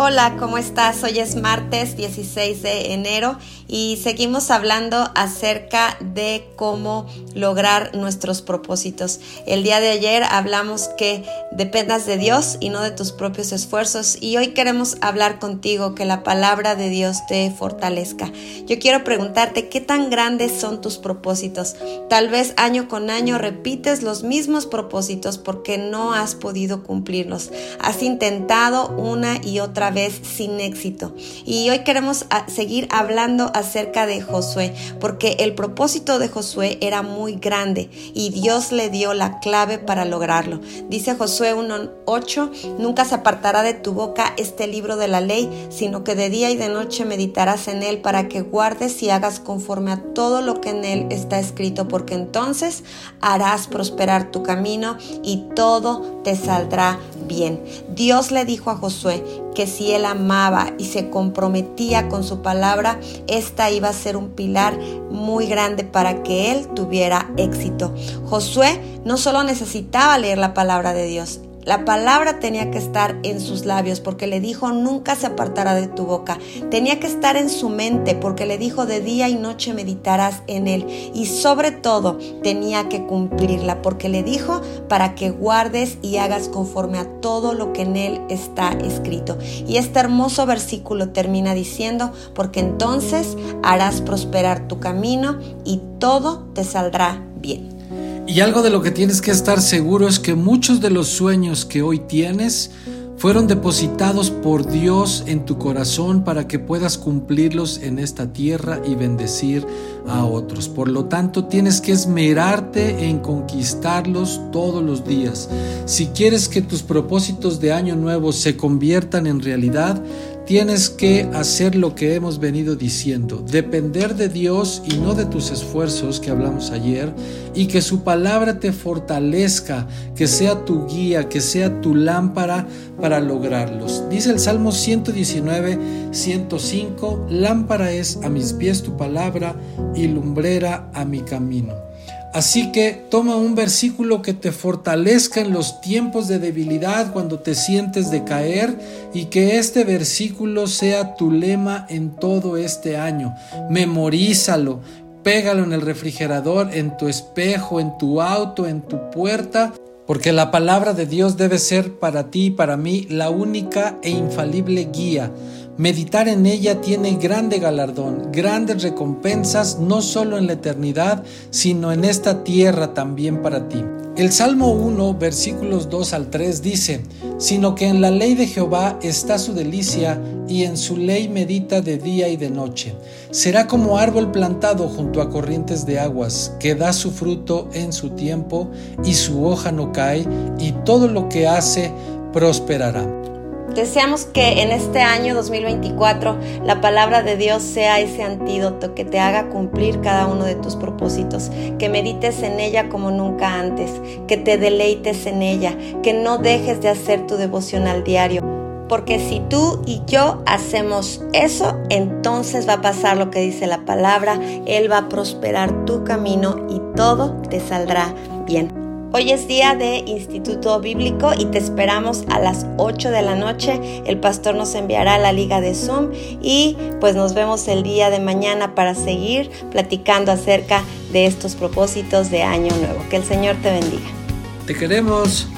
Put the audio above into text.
Hola, ¿cómo estás? Hoy es martes 16 de enero y seguimos hablando acerca de cómo lograr nuestros propósitos. El día de ayer hablamos que dependas de Dios y no de tus propios esfuerzos y hoy queremos hablar contigo que la palabra de Dios te fortalezca. Yo quiero preguntarte qué tan grandes son tus propósitos. Tal vez año con año repites los mismos propósitos porque no has podido cumplirlos. Has intentado una y otra vez sin éxito. Y hoy queremos ah, seguir hablando acerca de Josué, porque el propósito de Josué era muy grande y Dios le dio la clave para lograrlo. Dice Josué 1.8, nunca se apartará de tu boca este libro de la ley, sino que de día y de noche meditarás en él para que guardes y hagas conforme a todo lo que en él está escrito, porque entonces harás prosperar tu camino y todo te saldrá bien. Dios le dijo a Josué que si él amaba y se comprometía con su palabra, esta iba a ser un pilar muy grande para que él tuviera éxito. Josué no solo necesitaba leer la palabra de Dios, la palabra tenía que estar en sus labios porque le dijo nunca se apartará de tu boca. Tenía que estar en su mente porque le dijo de día y noche meditarás en él. Y sobre todo tenía que cumplirla porque le dijo para que guardes y hagas conforme a todo lo que en él está escrito. Y este hermoso versículo termina diciendo porque entonces harás prosperar tu camino y todo te saldrá bien. Y algo de lo que tienes que estar seguro es que muchos de los sueños que hoy tienes fueron depositados por Dios en tu corazón para que puedas cumplirlos en esta tierra y bendecir a otros. Por lo tanto, tienes que esmerarte en conquistarlos todos los días. Si quieres que tus propósitos de año nuevo se conviertan en realidad, tienes que hacer lo que hemos venido diciendo, depender de Dios y no de tus esfuerzos que hablamos ayer, y que su palabra te fortalezca, que sea tu guía, que sea tu lámpara para lograrlos. Dice el Salmo 119, 105, lámpara es a mis pies tu palabra y lumbrera a mi camino. Así que toma un versículo que te fortalezca en los tiempos de debilidad cuando te sientes de caer y que este versículo sea tu lema en todo este año. Memorízalo, pégalo en el refrigerador, en tu espejo, en tu auto, en tu puerta, porque la palabra de Dios debe ser para ti y para mí la única e infalible guía Meditar en ella tiene grande galardón, grandes recompensas, no solo en la eternidad, sino en esta tierra también para ti. El Salmo 1, versículos 2 al 3 dice, sino que en la ley de Jehová está su delicia, y en su ley medita de día y de noche. Será como árbol plantado junto a corrientes de aguas, que da su fruto en su tiempo, y su hoja no cae, y todo lo que hace prosperará. Deseamos que en este año 2024 la palabra de Dios sea ese antídoto que te haga cumplir cada uno de tus propósitos, que medites en ella como nunca antes, que te deleites en ella, que no dejes de hacer tu devoción al diario. Porque si tú y yo hacemos eso, entonces va a pasar lo que dice la palabra, Él va a prosperar tu camino y todo te saldrá bien. Hoy es día de Instituto Bíblico y te esperamos a las 8 de la noche. El pastor nos enviará la liga de Zoom y pues nos vemos el día de mañana para seguir platicando acerca de estos propósitos de año nuevo. Que el Señor te bendiga. Te queremos.